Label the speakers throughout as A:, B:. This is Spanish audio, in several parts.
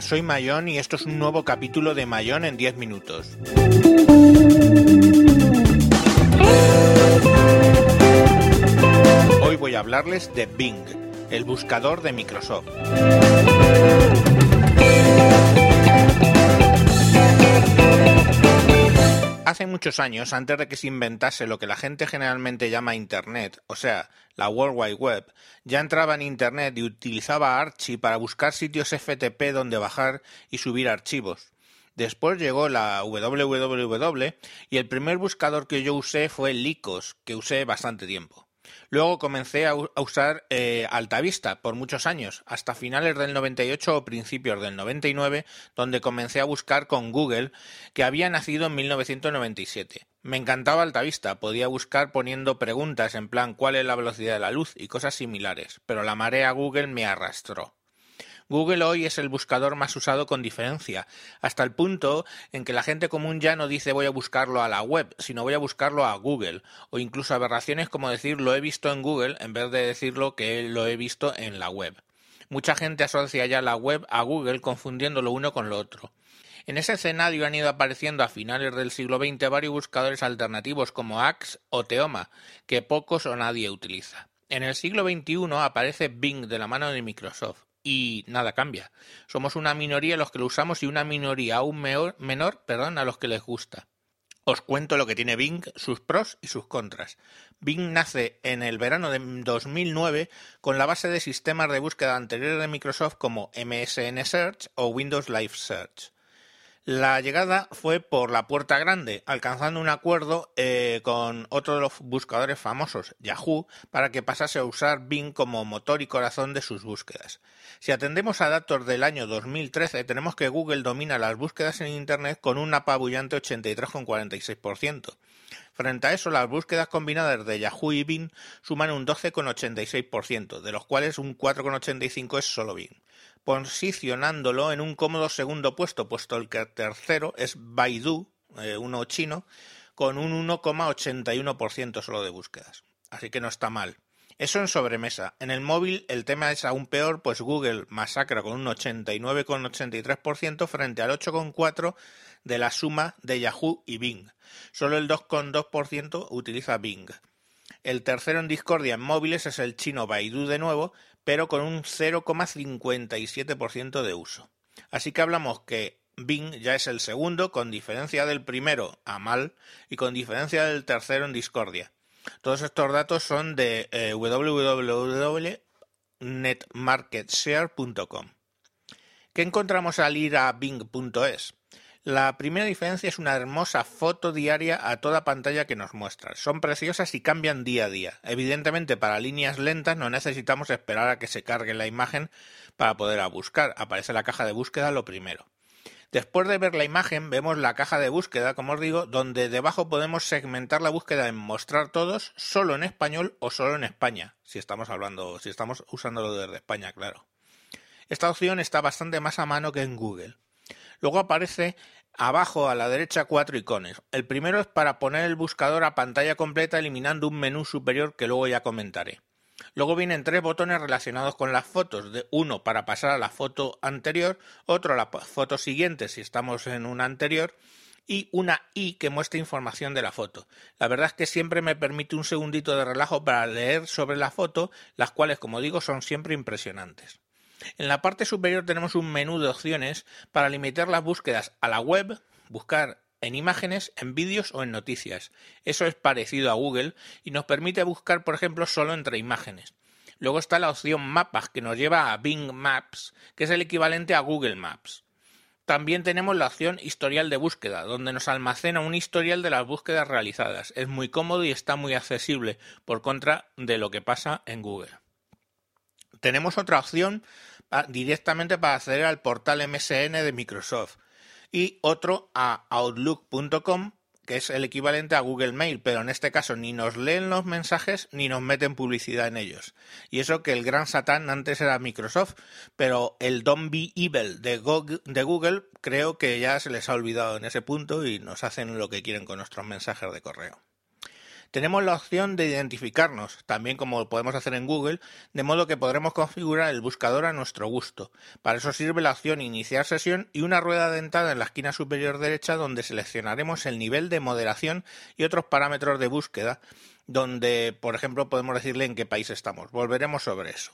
A: Soy Mayón y esto es un nuevo capítulo de Mayón en 10 minutos. Hoy voy a hablarles de Bing, el buscador de Microsoft. Hace muchos años, antes de que se inventase lo que la gente generalmente llama Internet, o sea, la World Wide Web, ya entraba en Internet y utilizaba Archie para buscar sitios FTP donde bajar y subir archivos. Después llegó la www y el primer buscador que yo usé fue Lycos, que usé bastante tiempo. Luego comencé a, usar eh, Altavista por muchos años, hasta finales del 98 o principios del 99, donde comencé a buscar con Google, que había nacido en 1997. Me encantaba Altavista, podía buscar poniendo preguntas en plan cuál es la velocidad de la luz y cosas similares, pero la marea Google me arrastró. Google hoy es el buscador más usado con diferencia, hasta el punto en que la gente común ya no dice voy a buscarlo a la web, sino voy a buscarlo a Google, o incluso aberraciones como decir lo he visto en Google en vez de decirlo que lo he visto en la web. Mucha gente asocia ya la web a Google confundiendo lo uno con lo otro. En ese escenario han ido apareciendo a finales del siglo XX varios buscadores alternativos como Axe o Teoma, que pocos o nadie utiliza. En el siglo XXI aparece Bing de la mano de Microsoft, y nada cambia. Somos una minoría los que lo usamos y una minoría aún menor perdón, a los que les gusta. Os cuento lo que tiene Bing, sus pros y sus contras. Bing nace en el verano de 2009 con la base de sistemas de búsqueda anteriores de Microsoft como MSN Search o Windows Live Search. La llegada fue por la puerta grande, alcanzando un acuerdo eh, con otro de los buscadores famosos, Yahoo, para que pasase a usar Bing como motor y corazón de sus búsquedas. Si atendemos a datos del año 2013, tenemos que Google domina las búsquedas en Internet con un apabullante 83,46%. Frente a eso, las búsquedas combinadas de Yahoo y Bing suman un 12,86%, de los cuales un 4,85% es solo Bing posicionándolo en un cómodo segundo puesto, puesto el que tercero es Baidu, eh, uno chino, con un 1,81% solo de búsquedas. Así que no está mal. Eso en sobremesa. En el móvil el tema es aún peor, pues Google masacra con un 89,83% frente al 8,4% de la suma de Yahoo y Bing. Solo el 2,2% utiliza Bing. El tercero en discordia en móviles es el chino Baidu de nuevo, pero con un 0,57% de uso. Así que hablamos que Bing ya es el segundo, con diferencia del primero a mal y con diferencia del tercero en discordia. Todos estos datos son de eh, www.netmarketshare.com. ¿Qué encontramos al ir a bing.es? La primera diferencia es una hermosa foto diaria a toda pantalla que nos muestra. Son preciosas y cambian día a día. Evidentemente, para líneas lentas no necesitamos esperar a que se cargue la imagen para poder buscar. Aparece la caja de búsqueda lo primero. Después de ver la imagen, vemos la caja de búsqueda, como os digo, donde debajo podemos segmentar la búsqueda en mostrar todos, solo en español o solo en España, si estamos hablando, si estamos usándolo desde España, claro. Esta opción está bastante más a mano que en Google. Luego aparece abajo a la derecha cuatro iconos. El primero es para poner el buscador a pantalla completa eliminando un menú superior que luego ya comentaré. Luego vienen tres botones relacionados con las fotos, de uno para pasar a la foto anterior, otro a la foto siguiente si estamos en una anterior y una I que muestra información de la foto. La verdad es que siempre me permite un segundito de relajo para leer sobre la foto, las cuales como digo son siempre impresionantes. En la parte superior tenemos un menú de opciones para limitar las búsquedas a la web, buscar en imágenes, en vídeos o en noticias. Eso es parecido a Google y nos permite buscar, por ejemplo, solo entre imágenes. Luego está la opción Mapas, que nos lleva a Bing Maps, que es el equivalente a Google Maps. También tenemos la opción Historial de búsqueda, donde nos almacena un historial de las búsquedas realizadas. Es muy cómodo y está muy accesible, por contra de lo que pasa en Google. Tenemos otra opción directamente para acceder al portal MSN de Microsoft y otro a outlook.com que es el equivalente a Google Mail, pero en este caso ni nos leen los mensajes ni nos meten publicidad en ellos. Y eso que el gran satán antes era Microsoft, pero el Don't Be Evil de Google, de Google creo que ya se les ha olvidado en ese punto y nos hacen lo que quieren con nuestros mensajes de correo. Tenemos la opción de identificarnos, también como podemos hacer en Google, de modo que podremos configurar el buscador a nuestro gusto. Para eso sirve la opción Iniciar sesión y una rueda dentada en la esquina superior derecha donde seleccionaremos el nivel de moderación y otros parámetros de búsqueda, donde, por ejemplo, podemos decirle en qué país estamos. Volveremos sobre eso.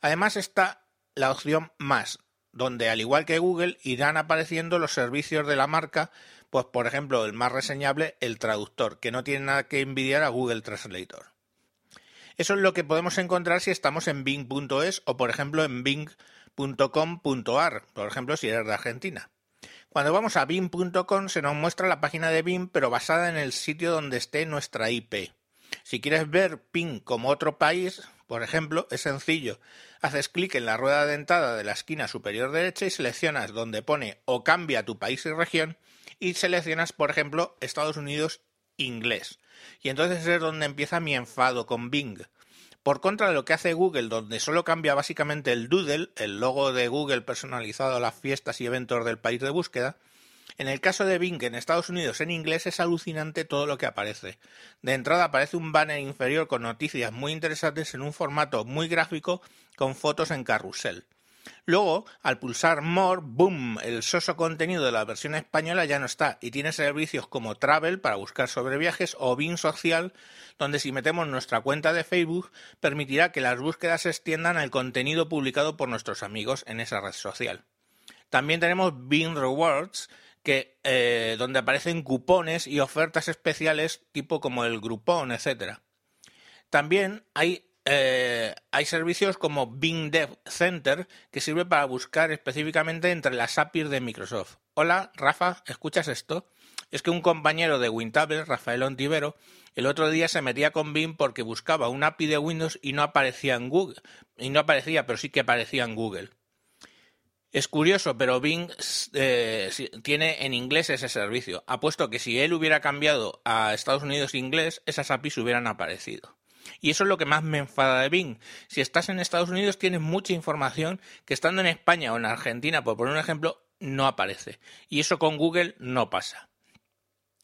A: Además está la opción Más, donde al igual que Google irán apareciendo los servicios de la marca pues por ejemplo, el más reseñable, el traductor, que no tiene nada que envidiar a Google Translator. Eso es lo que podemos encontrar si estamos en bing.es o por ejemplo en bing.com.ar, por ejemplo si eres de Argentina. Cuando vamos a bing.com se nos muestra la página de Bing pero basada en el sitio donde esté nuestra IP. Si quieres ver Bing como otro país, por ejemplo, es sencillo. Haces clic en la rueda dentada de la esquina superior derecha y seleccionas donde pone o cambia tu país y región y seleccionas, por ejemplo, Estados Unidos inglés. Y entonces es donde empieza mi enfado con Bing. Por contra de lo que hace Google, donde solo cambia básicamente el doodle, el logo de Google personalizado a las fiestas y eventos del país de búsqueda, en el caso de Bing en Estados Unidos en inglés es alucinante todo lo que aparece. De entrada aparece un banner inferior con noticias muy interesantes en un formato muy gráfico con fotos en carrusel. Luego, al pulsar More, ¡boom! El soso contenido de la versión española ya no está y tiene servicios como Travel para buscar sobre viajes o Bing Social, donde si metemos nuestra cuenta de Facebook permitirá que las búsquedas se extiendan al contenido publicado por nuestros amigos en esa red social. También tenemos Bing Rewards, eh, donde aparecen cupones y ofertas especiales tipo como el Groupon, etc. También hay eh, hay servicios como Bing Dev Center que sirve para buscar específicamente entre las APIs de Microsoft. Hola, Rafa, ¿escuchas esto? Es que un compañero de Wintable, Rafael Ontivero, el otro día se metía con Bing porque buscaba un API de Windows y no aparecía en Google. Y no aparecía, pero sí que aparecía en Google. Es curioso, pero Bing eh, tiene en inglés ese servicio. Apuesto que si él hubiera cambiado a Estados Unidos inglés, esas APIs hubieran aparecido. Y eso es lo que más me enfada de Bing. Si estás en Estados Unidos tienes mucha información que estando en España o en Argentina, por poner un ejemplo, no aparece. Y eso con Google no pasa.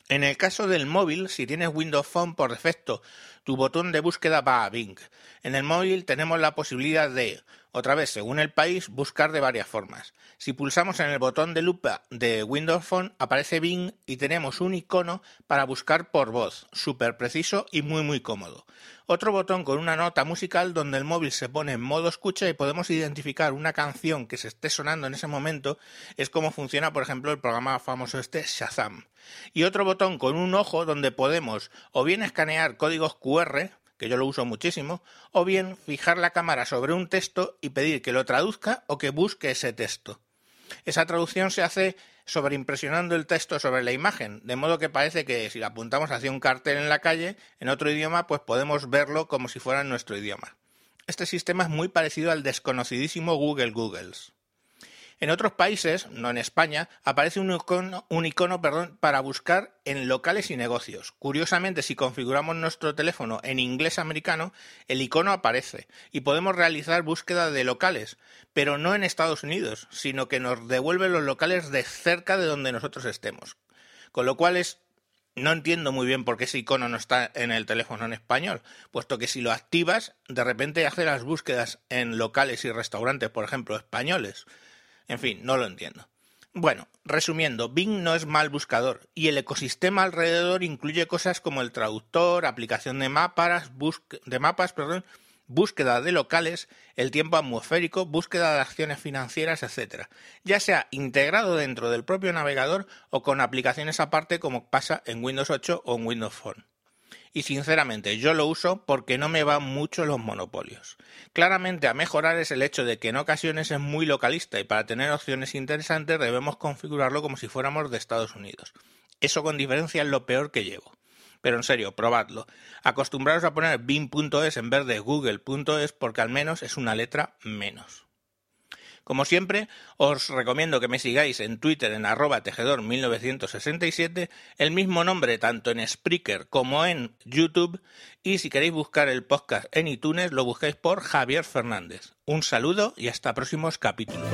A: En el caso del móvil, si tienes Windows Phone por defecto, tu botón de búsqueda va a Bing. En el móvil tenemos la posibilidad de, otra vez según el país, buscar de varias formas. Si pulsamos en el botón de lupa de Windows Phone, aparece Bing y tenemos un icono para buscar por voz, súper preciso y muy muy cómodo otro botón con una nota musical donde el móvil se pone en modo escucha y podemos identificar una canción que se esté sonando en ese momento, es como funciona, por ejemplo, el programa famoso este Shazam. Y otro botón con un ojo donde podemos o bien escanear códigos QR, que yo lo uso muchísimo, o bien fijar la cámara sobre un texto y pedir que lo traduzca o que busque ese texto. Esa traducción se hace sobreimpresionando el texto sobre la imagen, de modo que parece que si la apuntamos hacia un cartel en la calle, en otro idioma, pues podemos verlo como si fuera en nuestro idioma. Este sistema es muy parecido al desconocidísimo Google Googles. En otros países, no en España, aparece un icono, para buscar en locales y negocios. Curiosamente, si configuramos nuestro teléfono en inglés americano, el icono aparece y podemos realizar búsqueda de locales, pero no en Estados Unidos, sino que nos devuelve los locales de cerca de donde nosotros estemos. Con lo cual es no entiendo muy bien por qué ese icono no está en el teléfono en español, puesto que si lo activas, de repente hace las búsquedas en locales y restaurantes, por ejemplo, españoles. En fin, no lo entiendo. Bueno, resumiendo, Bing no es mal buscador y el ecosistema alrededor incluye cosas como el traductor, aplicación de mapas, perdón, búsqueda de locales, el tiempo atmosférico, búsqueda de acciones financieras, etc. Ya sea integrado dentro del propio navegador o con aplicaciones aparte como pasa en Windows 8 o en Windows Phone y sinceramente yo lo uso porque no me van mucho los monopolios. Claramente a mejorar es el hecho de que en ocasiones es muy localista y para tener opciones interesantes debemos configurarlo como si fuéramos de Estados Unidos. Eso con diferencia es lo peor que llevo. Pero en serio, probadlo. Acostumbraros a poner bing.es en vez de google.es porque al menos es una letra menos. Como siempre, os recomiendo que me sigáis en Twitter en arroba tejedor1967, el mismo nombre tanto en Spreaker como en YouTube, y si queréis buscar el podcast en iTunes, lo busquéis por Javier Fernández. Un saludo y hasta próximos capítulos.